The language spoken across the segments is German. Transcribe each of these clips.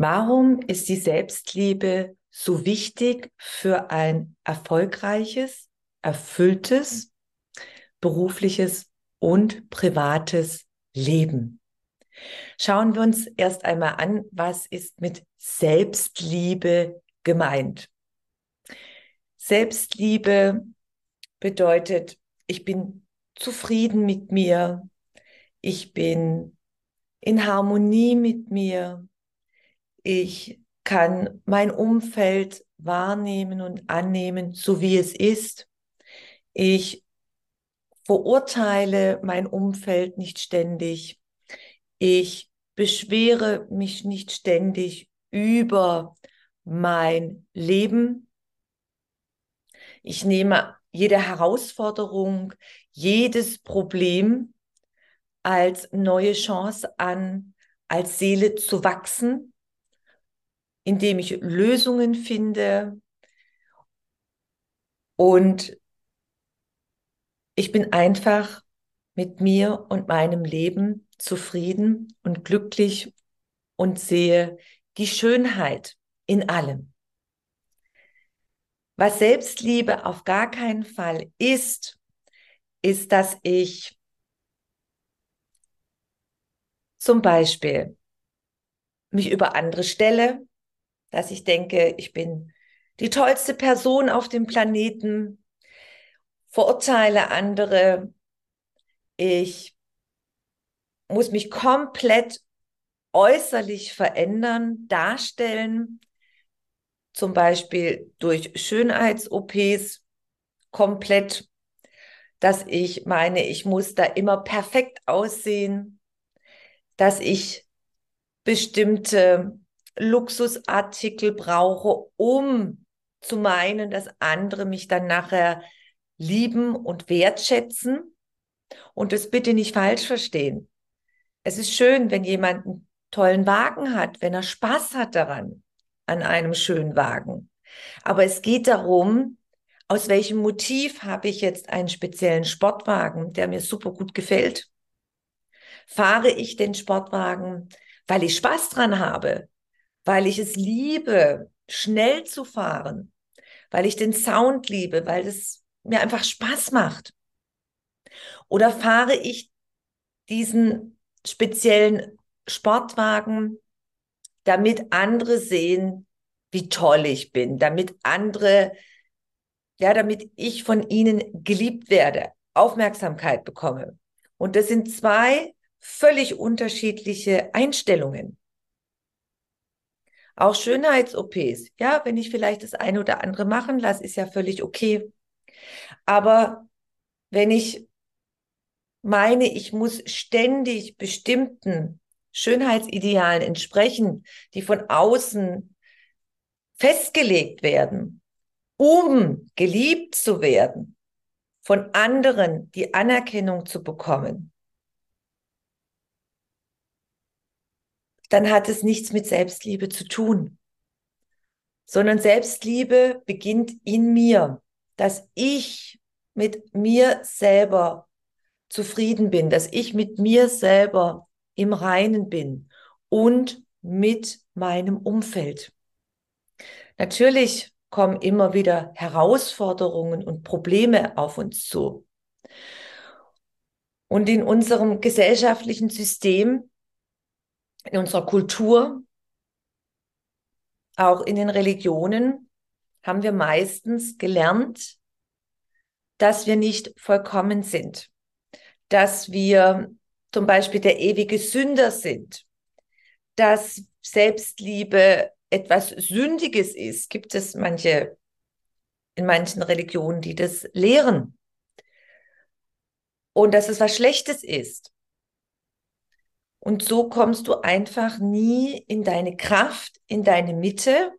Warum ist die Selbstliebe so wichtig für ein erfolgreiches, erfülltes, berufliches und privates Leben? Schauen wir uns erst einmal an, was ist mit Selbstliebe gemeint. Selbstliebe bedeutet, ich bin zufrieden mit mir, ich bin in Harmonie mit mir, ich kann mein Umfeld wahrnehmen und annehmen, so wie es ist. Ich verurteile mein Umfeld nicht ständig. Ich beschwere mich nicht ständig über mein Leben. Ich nehme jede Herausforderung, jedes Problem als neue Chance an, als Seele zu wachsen, indem ich Lösungen finde und ich bin einfach mit mir und meinem Leben zufrieden und glücklich und sehe die Schönheit in allem. Was Selbstliebe auf gar keinen Fall ist, ist, dass ich zum Beispiel mich über andere stelle, dass ich denke, ich bin die tollste Person auf dem Planeten, verurteile andere, ich muss mich komplett äußerlich verändern, darstellen, zum Beispiel durch Schönheits-OPs komplett, dass ich meine, ich muss da immer perfekt aussehen, dass ich bestimmte Luxusartikel brauche, um zu meinen, dass andere mich dann nachher lieben und wertschätzen. Und das bitte nicht falsch verstehen. Es ist schön, wenn jemand einen tollen Wagen hat, wenn er Spaß hat daran, an einem schönen Wagen. Aber es geht darum, aus welchem Motiv habe ich jetzt einen speziellen Sportwagen, der mir super gut gefällt? Fahre ich den Sportwagen, weil ich Spaß dran habe, weil ich es liebe, schnell zu fahren, weil ich den Sound liebe, weil es mir einfach Spaß macht? Oder fahre ich diesen speziellen Sportwagen, damit andere sehen, wie toll ich bin, damit andere, ja, damit ich von ihnen geliebt werde, Aufmerksamkeit bekomme. Und das sind zwei völlig unterschiedliche Einstellungen. Auch Schönheits-OPs, ja, wenn ich vielleicht das eine oder andere machen lasse, ist ja völlig okay. Aber wenn ich meine, ich muss ständig bestimmten Schönheitsidealen entsprechen, die von außen festgelegt werden, um geliebt zu werden, von anderen die Anerkennung zu bekommen, dann hat es nichts mit Selbstliebe zu tun, sondern Selbstliebe beginnt in mir, dass ich mit mir selber zufrieden bin, dass ich mit mir selber im Reinen bin und mit meinem Umfeld. Natürlich kommen immer wieder Herausforderungen und Probleme auf uns zu. Und in unserem gesellschaftlichen System, in unserer Kultur, auch in den Religionen, haben wir meistens gelernt, dass wir nicht vollkommen sind dass wir zum Beispiel der ewige Sünder sind, dass Selbstliebe etwas Sündiges ist. Gibt es manche in manchen Religionen, die das lehren. und dass es was Schlechtes ist. Und so kommst du einfach nie in deine Kraft, in deine Mitte,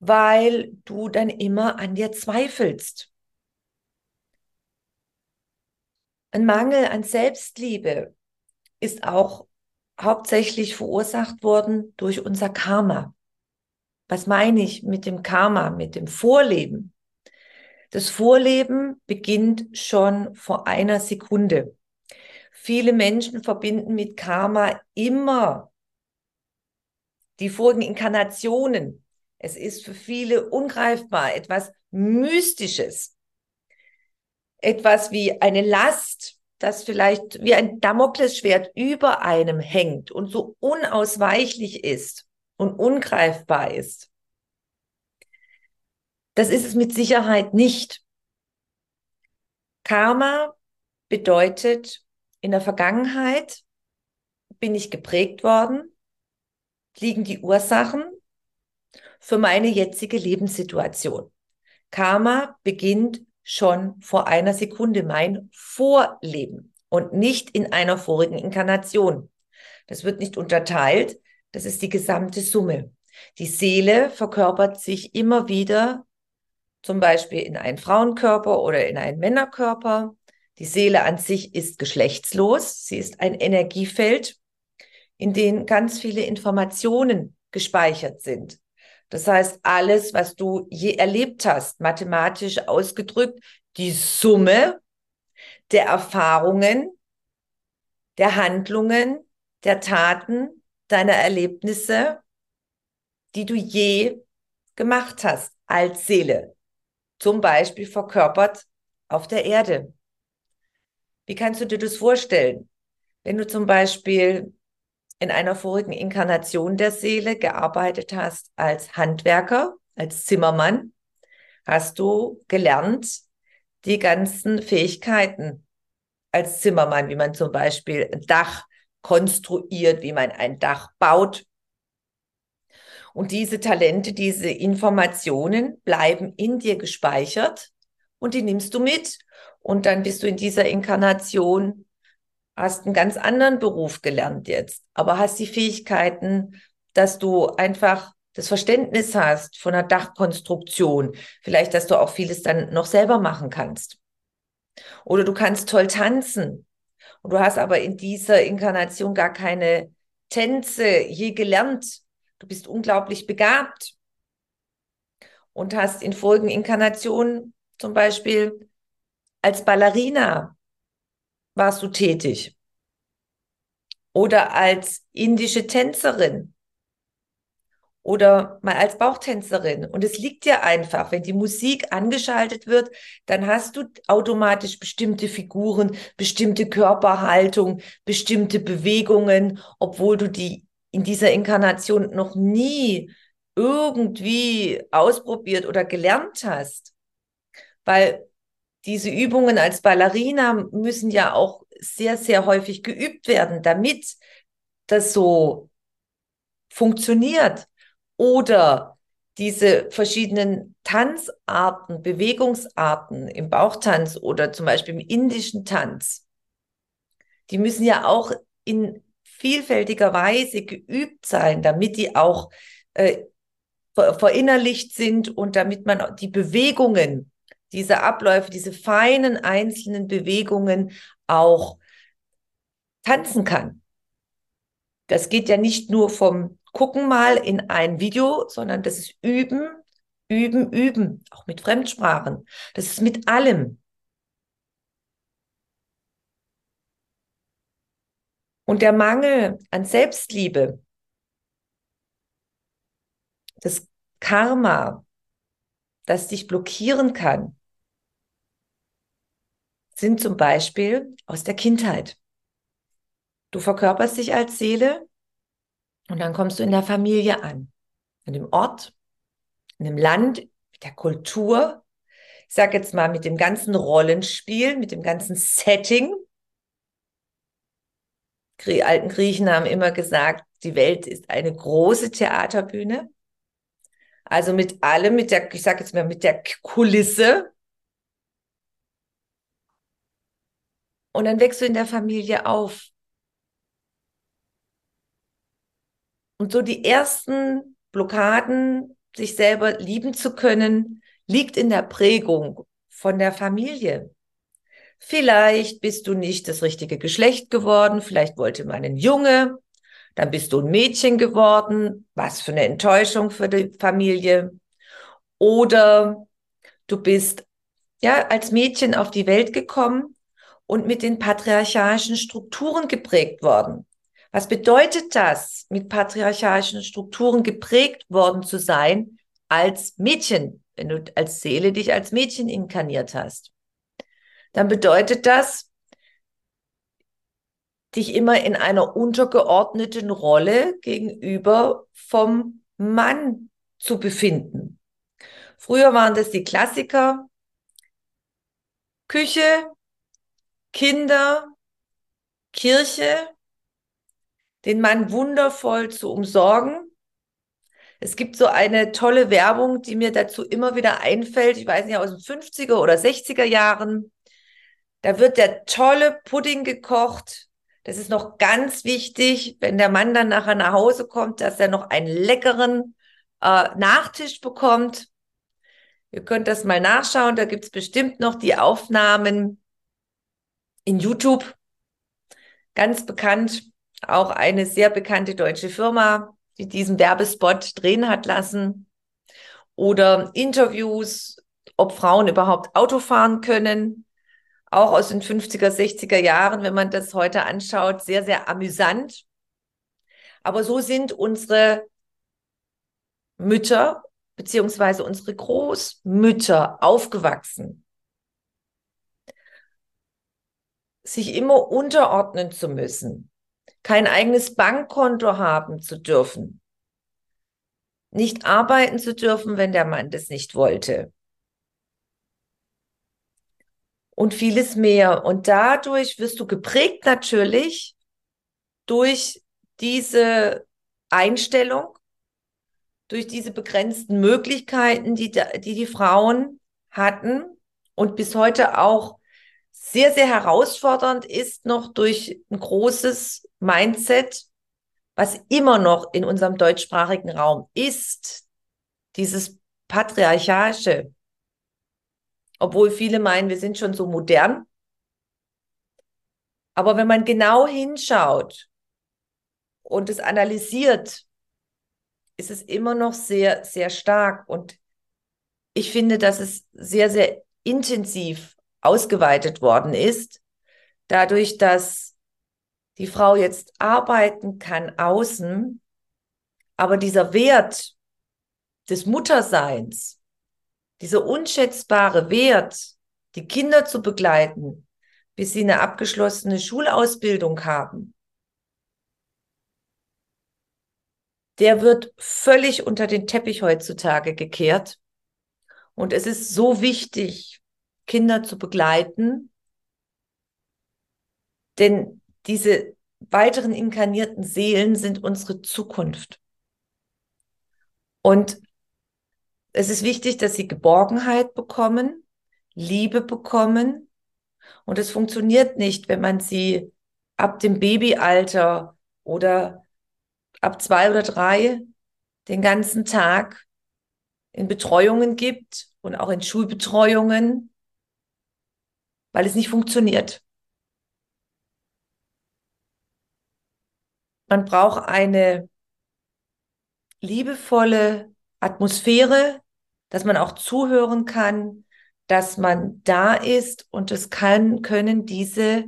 weil du dann immer an dir zweifelst. Ein Mangel an Selbstliebe ist auch hauptsächlich verursacht worden durch unser Karma. Was meine ich mit dem Karma, mit dem Vorleben? Das Vorleben beginnt schon vor einer Sekunde. Viele Menschen verbinden mit Karma immer die vorigen Inkarnationen. Es ist für viele ungreifbar, etwas Mystisches, etwas wie eine Last, das vielleicht wie ein Damoklesschwert über einem hängt und so unausweichlich ist und ungreifbar ist. Das ist es mit Sicherheit nicht. Karma bedeutet, in der Vergangenheit bin ich geprägt worden, liegen die Ursachen für meine jetzige Lebenssituation. Karma beginnt schon vor einer Sekunde mein Vorleben und nicht in einer vorigen Inkarnation. Das wird nicht unterteilt, das ist die gesamte Summe. Die Seele verkörpert sich immer wieder, zum Beispiel in einen Frauenkörper oder in einen Männerkörper. Die Seele an sich ist geschlechtslos. Sie ist ein Energiefeld, in dem ganz viele Informationen gespeichert sind. Das heißt, alles, was du je erlebt hast, mathematisch ausgedrückt, die Summe der Erfahrungen, der Handlungen, der Taten, deiner Erlebnisse, die du je gemacht hast als Seele. Zum Beispiel verkörpert auf der Erde. Wie kannst du dir das vorstellen? Wenn du zum Beispiel in einer vorigen Inkarnation der Seele gearbeitet hast als Handwerker, als Zimmermann, hast du gelernt, die ganzen Fähigkeiten als Zimmermann, wie man zum Beispiel ein Dach konstruiert, wie man ein Dach baut. Und diese Talente, diese Informationen bleiben in dir gespeichert und die nimmst du mit. Und dann bist du in dieser Inkarnation hast einen ganz anderen Beruf gelernt jetzt, aber hast die Fähigkeiten, dass du einfach das Verständnis hast von der Dachkonstruktion, vielleicht, dass du auch vieles dann noch selber machen kannst. Oder du kannst toll tanzen und du hast aber in dieser Inkarnation gar keine Tänze je gelernt. Du bist unglaublich begabt und hast in vorigen Inkarnationen zum Beispiel als Ballerina warst du tätig? Oder als indische Tänzerin? Oder mal als Bauchtänzerin. Und es liegt dir einfach, wenn die Musik angeschaltet wird, dann hast du automatisch bestimmte Figuren, bestimmte Körperhaltung, bestimmte Bewegungen, obwohl du die in dieser Inkarnation noch nie irgendwie ausprobiert oder gelernt hast. Weil diese Übungen als Ballerina müssen ja auch sehr, sehr häufig geübt werden, damit das so funktioniert. Oder diese verschiedenen Tanzarten, Bewegungsarten im Bauchtanz oder zum Beispiel im indischen Tanz, die müssen ja auch in vielfältiger Weise geübt sein, damit die auch äh, verinnerlicht sind und damit man die Bewegungen diese Abläufe, diese feinen einzelnen Bewegungen auch tanzen kann. Das geht ja nicht nur vom Gucken mal in ein Video, sondern das ist Üben, Üben, Üben, auch mit Fremdsprachen. Das ist mit allem. Und der Mangel an Selbstliebe, das Karma, das dich blockieren kann, sind zum Beispiel aus der Kindheit. Du verkörperst dich als Seele und dann kommst du in der Familie an, in dem Ort, in dem Land, mit der Kultur. Ich sage jetzt mal mit dem ganzen Rollenspiel, mit dem ganzen Setting. Die alten Griechen haben immer gesagt, die Welt ist eine große Theaterbühne. Also mit allem, mit der, ich sage jetzt mal mit der Kulisse, Und dann wächst du in der Familie auf. Und so die ersten Blockaden, sich selber lieben zu können, liegt in der Prägung von der Familie. Vielleicht bist du nicht das richtige Geschlecht geworden, vielleicht wollte man einen Junge, dann bist du ein Mädchen geworden, was für eine Enttäuschung für die Familie. Oder du bist ja als Mädchen auf die Welt gekommen und mit den patriarchalischen Strukturen geprägt worden. Was bedeutet das, mit patriarchalischen Strukturen geprägt worden zu sein als Mädchen, wenn du als Seele dich als Mädchen inkarniert hast? Dann bedeutet das, dich immer in einer untergeordneten Rolle gegenüber vom Mann zu befinden. Früher waren das die Klassiker, Küche, Kinder, Kirche, den Mann wundervoll zu umsorgen. Es gibt so eine tolle Werbung, die mir dazu immer wieder einfällt. Ich weiß nicht, aus den 50er oder 60er Jahren. Da wird der tolle Pudding gekocht. Das ist noch ganz wichtig, wenn der Mann dann nachher nach Hause kommt, dass er noch einen leckeren äh, Nachtisch bekommt. Ihr könnt das mal nachschauen. Da gibt's bestimmt noch die Aufnahmen in YouTube. Ganz bekannt. Auch eine sehr bekannte deutsche Firma, die diesen Werbespot drehen hat lassen. Oder Interviews, ob Frauen überhaupt Auto fahren können. Auch aus den 50er, 60er Jahren, wenn man das heute anschaut, sehr, sehr amüsant. Aber so sind unsere Mütter beziehungsweise unsere Großmütter aufgewachsen, sich immer unterordnen zu müssen, kein eigenes Bankkonto haben zu dürfen, nicht arbeiten zu dürfen, wenn der Mann das nicht wollte. Und vieles mehr. Und dadurch wirst du geprägt natürlich durch diese Einstellung, durch diese begrenzten Möglichkeiten, die, die die Frauen hatten und bis heute auch sehr, sehr herausfordernd ist, noch durch ein großes Mindset, was immer noch in unserem deutschsprachigen Raum ist, dieses patriarchalische. Obwohl viele meinen, wir sind schon so modern. Aber wenn man genau hinschaut und es analysiert, ist es immer noch sehr, sehr stark. Und ich finde, dass es sehr, sehr intensiv ausgeweitet worden ist, dadurch, dass die Frau jetzt arbeiten kann außen, aber dieser Wert des Mutterseins, dieser unschätzbare Wert, die Kinder zu begleiten, bis sie eine abgeschlossene Schulausbildung haben, der wird völlig unter den Teppich heutzutage gekehrt. Und es ist so wichtig, Kinder zu begleiten, denn diese weiteren inkarnierten Seelen sind unsere Zukunft. Und es ist wichtig, dass sie Geborgenheit bekommen, Liebe bekommen. Und es funktioniert nicht, wenn man sie ab dem Babyalter oder ab zwei oder drei den ganzen Tag in Betreuungen gibt und auch in Schulbetreuungen, weil es nicht funktioniert. Man braucht eine liebevolle Atmosphäre, dass man auch zuhören kann, dass man da ist und es kann, können diese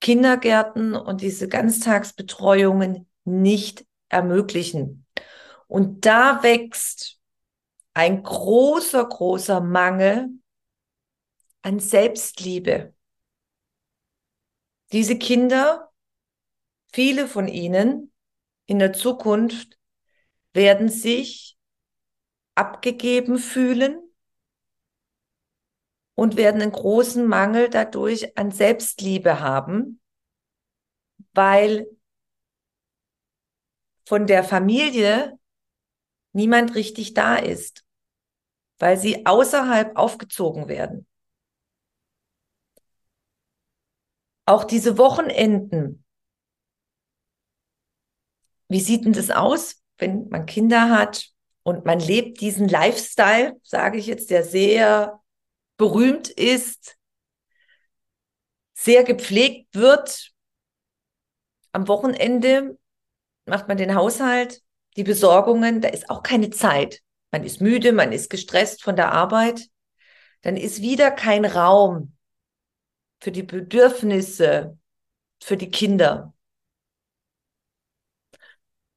Kindergärten und diese Ganztagsbetreuungen nicht ermöglichen. Und da wächst ein großer, großer Mangel an Selbstliebe. Diese Kinder, viele von ihnen in der Zukunft werden sich abgegeben fühlen und werden einen großen Mangel dadurch an Selbstliebe haben, weil von der Familie niemand richtig da ist, weil sie außerhalb aufgezogen werden. Auch diese Wochenenden. Wie sieht denn das aus, wenn man Kinder hat und man lebt diesen Lifestyle, sage ich jetzt, der sehr berühmt ist, sehr gepflegt wird. Am Wochenende macht man den Haushalt, die Besorgungen, da ist auch keine Zeit. Man ist müde, man ist gestresst von der Arbeit. Dann ist wieder kein Raum für die Bedürfnisse, für die Kinder.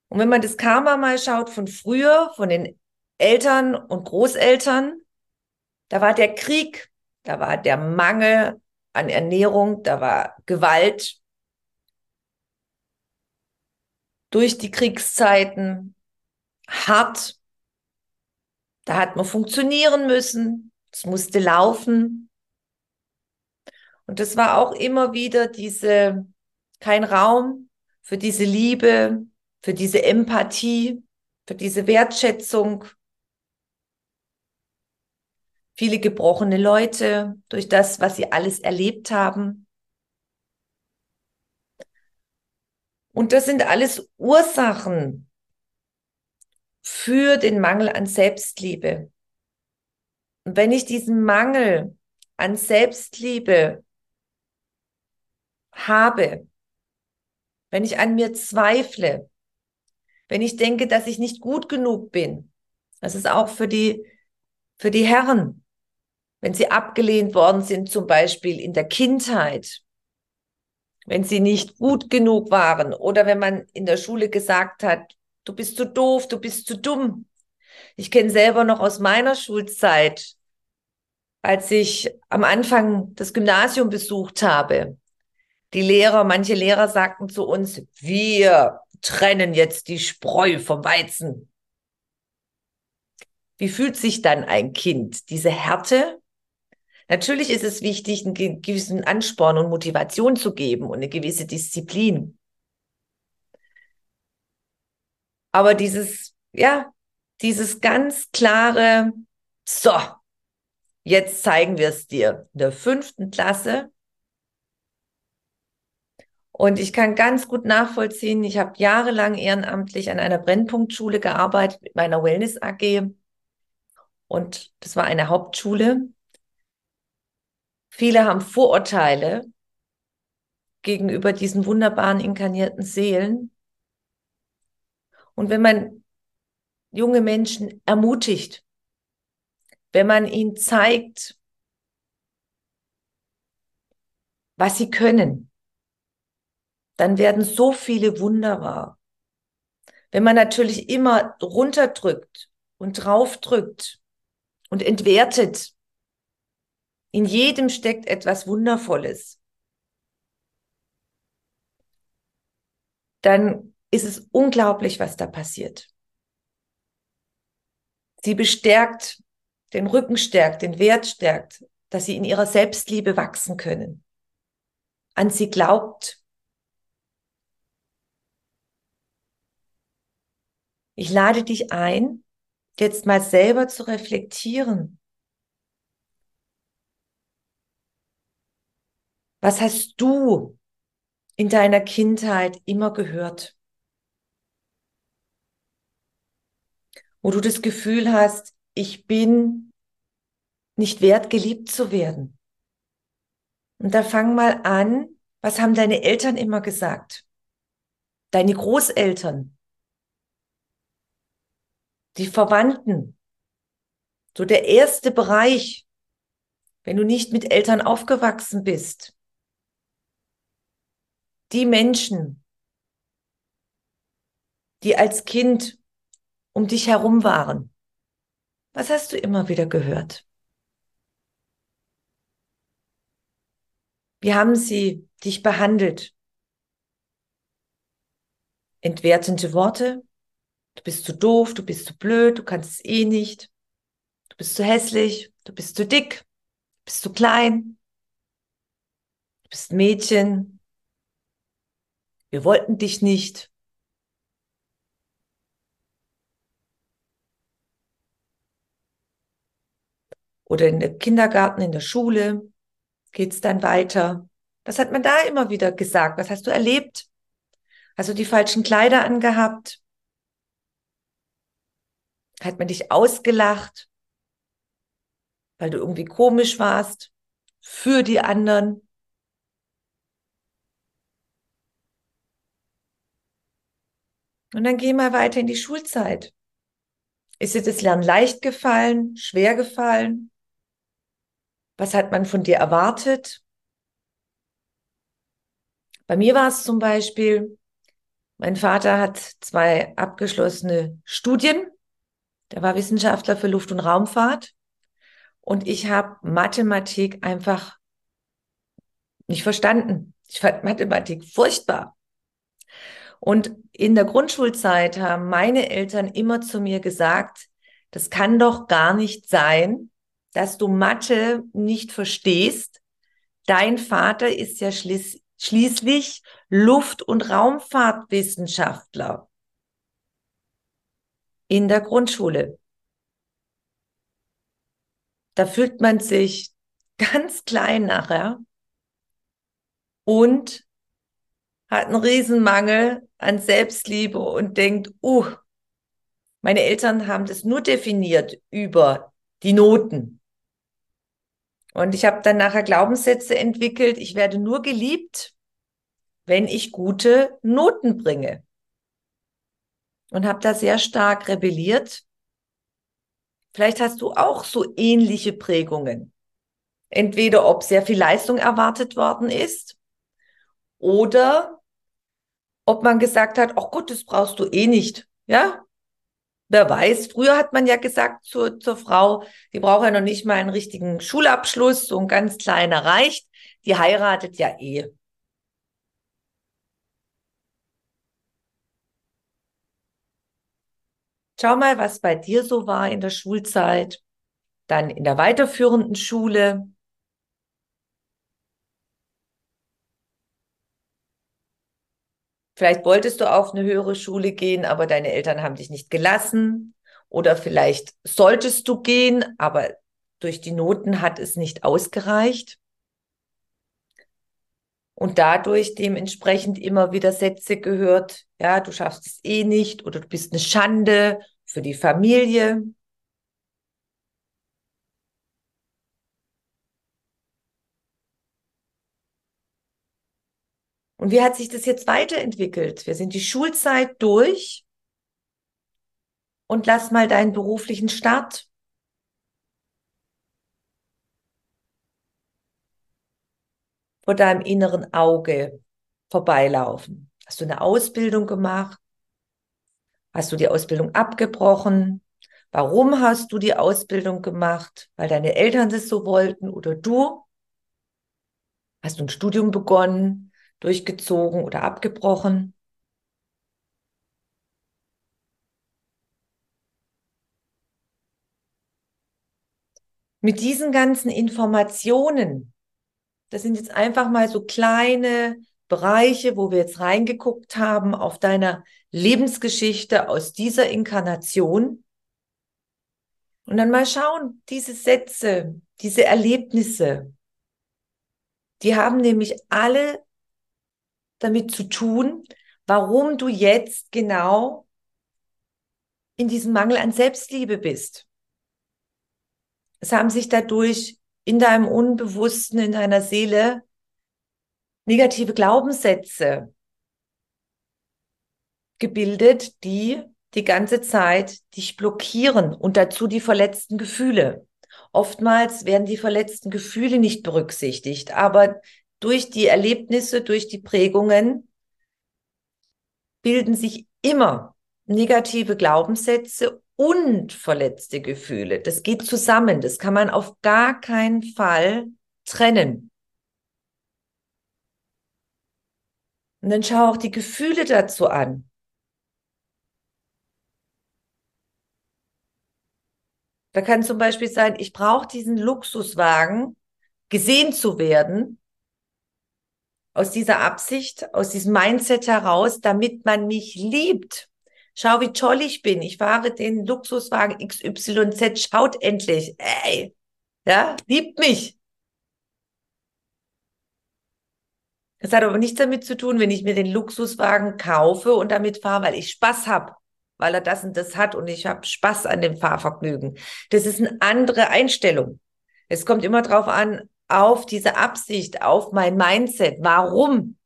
Und wenn man das Karma mal schaut von früher, von den Eltern und Großeltern, da war der Krieg, da war der Mangel an Ernährung, da war Gewalt durch die Kriegszeiten hart. Da hat man funktionieren müssen, es musste laufen. Und das war auch immer wieder diese, kein Raum für diese Liebe, für diese Empathie, für diese Wertschätzung. Viele gebrochene Leute durch das, was sie alles erlebt haben. Und das sind alles Ursachen für den Mangel an Selbstliebe. Und wenn ich diesen Mangel an Selbstliebe habe, wenn ich an mir zweifle, wenn ich denke, dass ich nicht gut genug bin, das ist auch für die, für die Herren, wenn sie abgelehnt worden sind, zum Beispiel in der Kindheit, wenn sie nicht gut genug waren oder wenn man in der Schule gesagt hat, du bist zu doof, du bist zu dumm. Ich kenne selber noch aus meiner Schulzeit, als ich am Anfang das Gymnasium besucht habe. Die Lehrer, manche Lehrer sagten zu uns, wir trennen jetzt die Spreu vom Weizen. Wie fühlt sich dann ein Kind? Diese Härte? Natürlich ist es wichtig, einen gewissen Ansporn und Motivation zu geben und eine gewisse Disziplin. Aber dieses, ja, dieses ganz klare, so, jetzt zeigen wir es dir. In der fünften Klasse und ich kann ganz gut nachvollziehen, ich habe jahrelang ehrenamtlich an einer Brennpunktschule gearbeitet mit meiner Wellness AG. Und das war eine Hauptschule. Viele haben Vorurteile gegenüber diesen wunderbaren inkarnierten Seelen. Und wenn man junge Menschen ermutigt, wenn man ihnen zeigt, was sie können, dann werden so viele Wunder wahr. Wenn man natürlich immer runterdrückt und draufdrückt und entwertet, in jedem steckt etwas Wundervolles, dann ist es unglaublich, was da passiert. Sie bestärkt, den Rücken stärkt, den Wert stärkt, dass sie in ihrer Selbstliebe wachsen können. An sie glaubt, Ich lade dich ein, jetzt mal selber zu reflektieren. Was hast du in deiner Kindheit immer gehört? Wo du das Gefühl hast, ich bin nicht wert, geliebt zu werden. Und da fang mal an, was haben deine Eltern immer gesagt? Deine Großeltern? Die Verwandten. So der erste Bereich, wenn du nicht mit Eltern aufgewachsen bist. Die Menschen, die als Kind um dich herum waren. Was hast du immer wieder gehört? Wie haben sie dich behandelt? Entwertende Worte? Du bist zu doof, du bist zu blöd, du kannst es eh nicht. Du bist zu hässlich, du bist zu dick, du bist zu klein. Du bist Mädchen. Wir wollten dich nicht. Oder in der Kindergarten, in der Schule geht es dann weiter. Was hat man da immer wieder gesagt? Was hast du erlebt? Hast du die falschen Kleider angehabt? Hat man dich ausgelacht, weil du irgendwie komisch warst für die anderen? Und dann geh mal weiter in die Schulzeit. Ist dir das Lernen leicht gefallen, schwer gefallen? Was hat man von dir erwartet? Bei mir war es zum Beispiel, mein Vater hat zwei abgeschlossene Studien. Der war Wissenschaftler für Luft- und Raumfahrt. Und ich habe Mathematik einfach nicht verstanden. Ich fand Mathematik furchtbar. Und in der Grundschulzeit haben meine Eltern immer zu mir gesagt, das kann doch gar nicht sein, dass du Mathe nicht verstehst. Dein Vater ist ja schließ schließlich Luft- und Raumfahrtwissenschaftler in der Grundschule. Da fühlt man sich ganz klein nachher und hat einen Riesenmangel an Selbstliebe und denkt, uh, meine Eltern haben das nur definiert über die Noten. Und ich habe dann nachher Glaubenssätze entwickelt, ich werde nur geliebt, wenn ich gute Noten bringe. Und habe da sehr stark rebelliert. Vielleicht hast du auch so ähnliche Prägungen. Entweder ob sehr viel Leistung erwartet worden ist oder ob man gesagt hat, ach gut, das brauchst du eh nicht. Ja, Wer weiß, früher hat man ja gesagt zur, zur Frau, die braucht ja noch nicht mal einen richtigen Schulabschluss, so ein ganz kleiner reicht, die heiratet ja eh. Schau mal, was bei dir so war in der Schulzeit, dann in der weiterführenden Schule. Vielleicht wolltest du auf eine höhere Schule gehen, aber deine Eltern haben dich nicht gelassen. Oder vielleicht solltest du gehen, aber durch die Noten hat es nicht ausgereicht. Und dadurch dementsprechend immer wieder Sätze gehört, ja, du schaffst es eh nicht oder du bist eine Schande für die Familie. Und wie hat sich das jetzt weiterentwickelt? Wir sind die Schulzeit durch und lass mal deinen beruflichen Start vor deinem inneren Auge vorbeilaufen. Hast du eine Ausbildung gemacht? Hast du die Ausbildung abgebrochen? Warum hast du die Ausbildung gemacht? Weil deine Eltern das so wollten oder du? Hast du ein Studium begonnen? durchgezogen oder abgebrochen. Mit diesen ganzen Informationen, das sind jetzt einfach mal so kleine Bereiche, wo wir jetzt reingeguckt haben auf deiner Lebensgeschichte aus dieser Inkarnation. Und dann mal schauen, diese Sätze, diese Erlebnisse, die haben nämlich alle damit zu tun, warum du jetzt genau in diesem Mangel an Selbstliebe bist. Es haben sich dadurch in deinem Unbewussten, in deiner Seele negative Glaubenssätze gebildet, die die ganze Zeit dich blockieren und dazu die verletzten Gefühle. Oftmals werden die verletzten Gefühle nicht berücksichtigt, aber durch die Erlebnisse, durch die Prägungen bilden sich immer negative Glaubenssätze und verletzte Gefühle. Das geht zusammen. Das kann man auf gar keinen Fall trennen. Und dann schau auch die Gefühle dazu an. Da kann zum Beispiel sein, ich brauche diesen Luxuswagen, gesehen zu werden, aus dieser Absicht, aus diesem Mindset heraus, damit man mich liebt. Schau, wie toll ich bin. Ich fahre den Luxuswagen XYZ. Schaut endlich. Ey, ja, liebt mich. Das hat aber nichts damit zu tun, wenn ich mir den Luxuswagen kaufe und damit fahre, weil ich Spaß habe, weil er das und das hat und ich habe Spaß an dem Fahrvergnügen. Das ist eine andere Einstellung. Es kommt immer drauf an, auf diese Absicht, auf mein Mindset. Warum?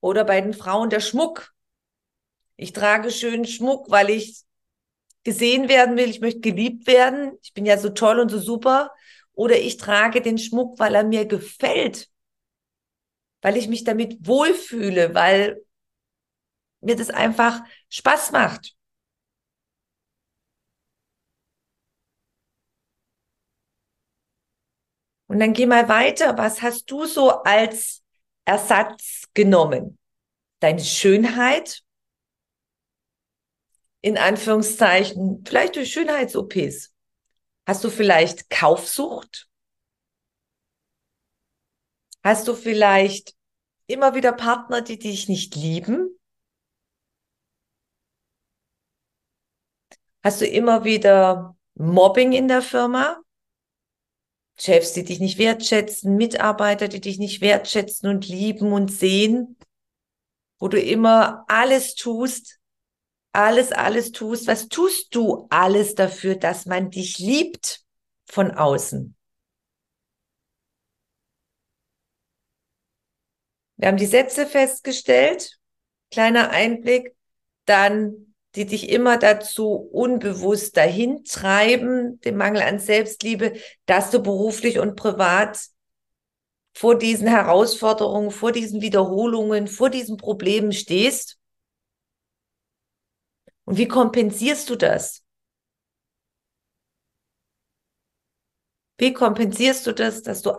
Oder bei den Frauen der Schmuck. Ich trage schönen Schmuck, weil ich gesehen werden will, ich möchte geliebt werden, ich bin ja so toll und so super. Oder ich trage den Schmuck, weil er mir gefällt, weil ich mich damit wohlfühle, weil mir das einfach Spaß macht. Und dann geh mal weiter. Was hast du so als Ersatz genommen? Deine Schönheit? In Anführungszeichen, vielleicht durch Schönheits-OPs. Hast du vielleicht Kaufsucht? Hast du vielleicht immer wieder Partner, die dich nicht lieben? Hast du immer wieder Mobbing in der Firma? Chefs, die dich nicht wertschätzen, Mitarbeiter, die dich nicht wertschätzen und lieben und sehen, wo du immer alles tust, alles, alles tust. Was tust du alles dafür, dass man dich liebt von außen? Wir haben die Sätze festgestellt, kleiner Einblick, dann die dich immer dazu unbewusst dahin treiben, den Mangel an Selbstliebe, dass du beruflich und privat vor diesen Herausforderungen, vor diesen Wiederholungen, vor diesen Problemen stehst. Und wie kompensierst du das? Wie kompensierst du das, dass du,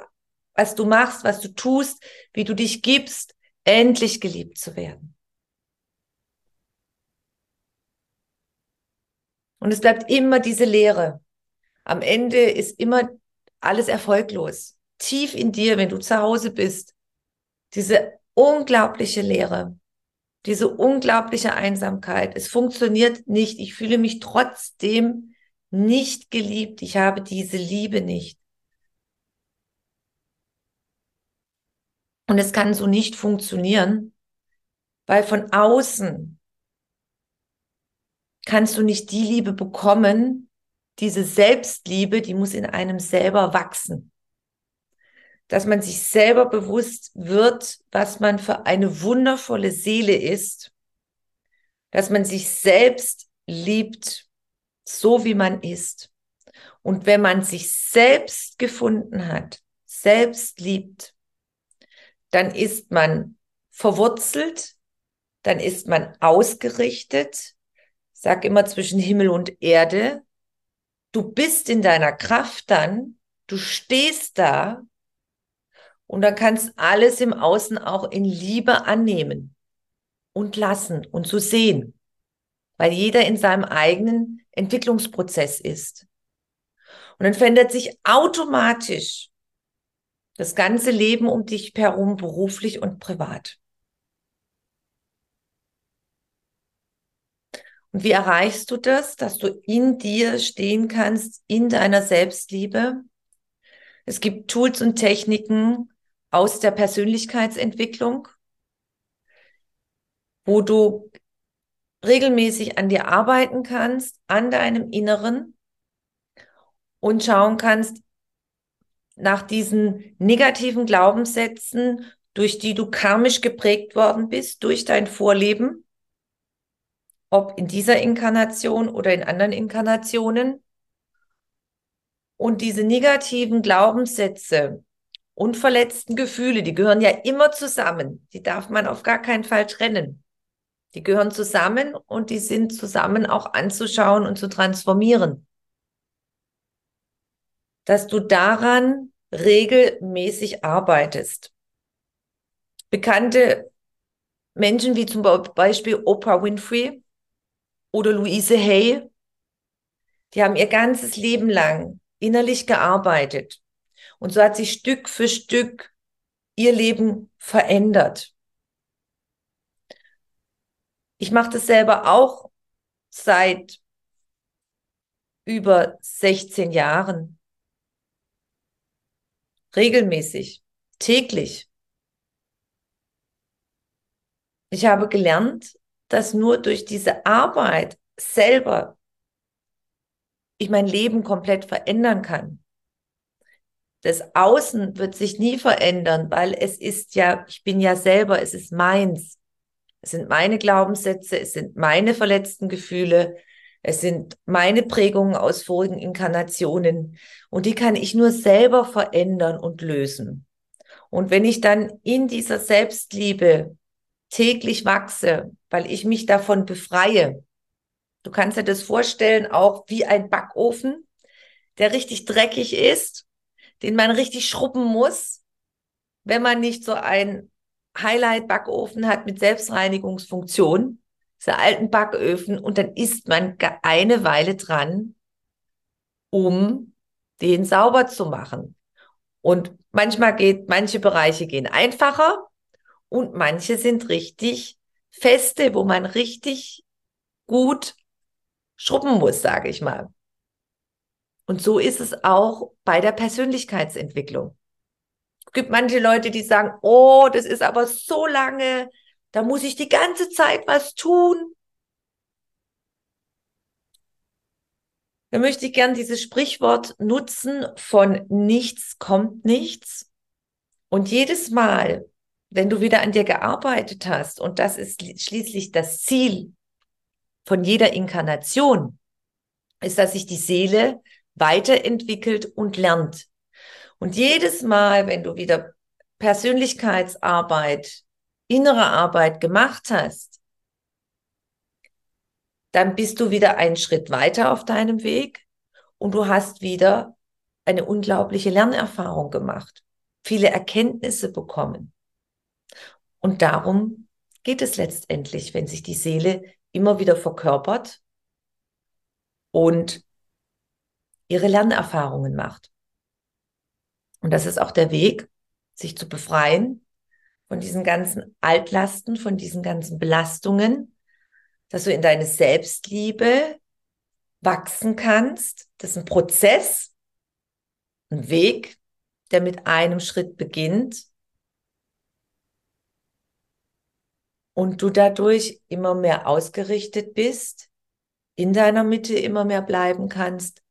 was du machst, was du tust, wie du dich gibst, endlich geliebt zu werden? Und es bleibt immer diese Leere. Am Ende ist immer alles erfolglos. Tief in dir, wenn du zu Hause bist, diese unglaubliche Leere, diese unglaubliche Einsamkeit. Es funktioniert nicht. Ich fühle mich trotzdem nicht geliebt. Ich habe diese Liebe nicht. Und es kann so nicht funktionieren, weil von außen kannst du nicht die Liebe bekommen, diese Selbstliebe, die muss in einem selber wachsen. Dass man sich selber bewusst wird, was man für eine wundervolle Seele ist, dass man sich selbst liebt, so wie man ist. Und wenn man sich selbst gefunden hat, selbst liebt, dann ist man verwurzelt, dann ist man ausgerichtet, sag immer zwischen Himmel und Erde. Du bist in deiner Kraft dann, du stehst da und dann kannst alles im Außen auch in Liebe annehmen und lassen und so sehen, weil jeder in seinem eigenen Entwicklungsprozess ist. Und dann verändert sich automatisch das ganze Leben um dich herum, beruflich und privat. Und wie erreichst du das, dass du in dir stehen kannst, in deiner Selbstliebe? Es gibt Tools und Techniken aus der Persönlichkeitsentwicklung, wo du regelmäßig an dir arbeiten kannst, an deinem Inneren und schauen kannst nach diesen negativen Glaubenssätzen, durch die du karmisch geprägt worden bist, durch dein Vorleben ob in dieser Inkarnation oder in anderen Inkarnationen. Und diese negativen Glaubenssätze und verletzten Gefühle, die gehören ja immer zusammen. Die darf man auf gar keinen Fall trennen. Die gehören zusammen und die sind zusammen auch anzuschauen und zu transformieren. Dass du daran regelmäßig arbeitest. Bekannte Menschen wie zum Beispiel Oprah Winfrey, oder Louise Hay, die haben ihr ganzes Leben lang innerlich gearbeitet. Und so hat sich Stück für Stück ihr Leben verändert. Ich mache das selber auch seit über 16 Jahren. Regelmäßig, täglich. Ich habe gelernt, dass nur durch diese Arbeit selber ich mein Leben komplett verändern kann. Das Außen wird sich nie verändern, weil es ist ja, ich bin ja selber, es ist meins. Es sind meine Glaubenssätze, es sind meine verletzten Gefühle, es sind meine Prägungen aus vorigen Inkarnationen und die kann ich nur selber verändern und lösen. Und wenn ich dann in dieser Selbstliebe täglich wachse, weil ich mich davon befreie, du kannst dir das vorstellen, auch wie ein Backofen, der richtig dreckig ist, den man richtig schrubben muss, wenn man nicht so ein Highlight-Backofen hat mit Selbstreinigungsfunktion, diese alten Backöfen, und dann ist man eine Weile dran, um den sauber zu machen. Und manchmal geht, manche Bereiche gehen einfacher und manche sind richtig feste, wo man richtig gut schrubben muss, sage ich mal. Und so ist es auch bei der Persönlichkeitsentwicklung. Es gibt manche Leute, die sagen, oh, das ist aber so lange, da muss ich die ganze Zeit was tun. Da möchte ich gern dieses Sprichwort nutzen von nichts kommt nichts. Und jedes Mal, wenn du wieder an dir gearbeitet hast, und das ist schließlich das Ziel von jeder Inkarnation, ist, dass sich die Seele weiterentwickelt und lernt. Und jedes Mal, wenn du wieder Persönlichkeitsarbeit, innere Arbeit gemacht hast, dann bist du wieder einen Schritt weiter auf deinem Weg und du hast wieder eine unglaubliche Lernerfahrung gemacht, viele Erkenntnisse bekommen. Und darum geht es letztendlich, wenn sich die Seele immer wieder verkörpert und ihre Lernerfahrungen macht. Und das ist auch der Weg, sich zu befreien von diesen ganzen Altlasten, von diesen ganzen Belastungen, dass du in deine Selbstliebe wachsen kannst. Das ist ein Prozess, ein Weg, der mit einem Schritt beginnt und du dadurch immer mehr ausgerichtet bist, in deiner Mitte immer mehr bleiben kannst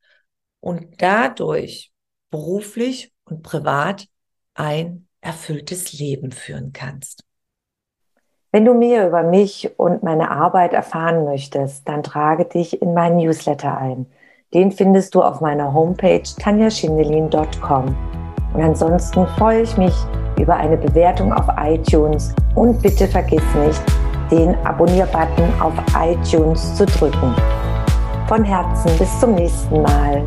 und dadurch beruflich und privat ein erfülltes Leben führen kannst. Wenn du mehr über mich und meine Arbeit erfahren möchtest, dann trage dich in meinen Newsletter ein. Den findest du auf meiner Homepage tanjaschindelin.com. Und ansonsten freue ich mich über eine Bewertung auf iTunes und bitte vergiss nicht, den Abonnier-Button auf iTunes zu drücken. Von Herzen bis zum nächsten Mal.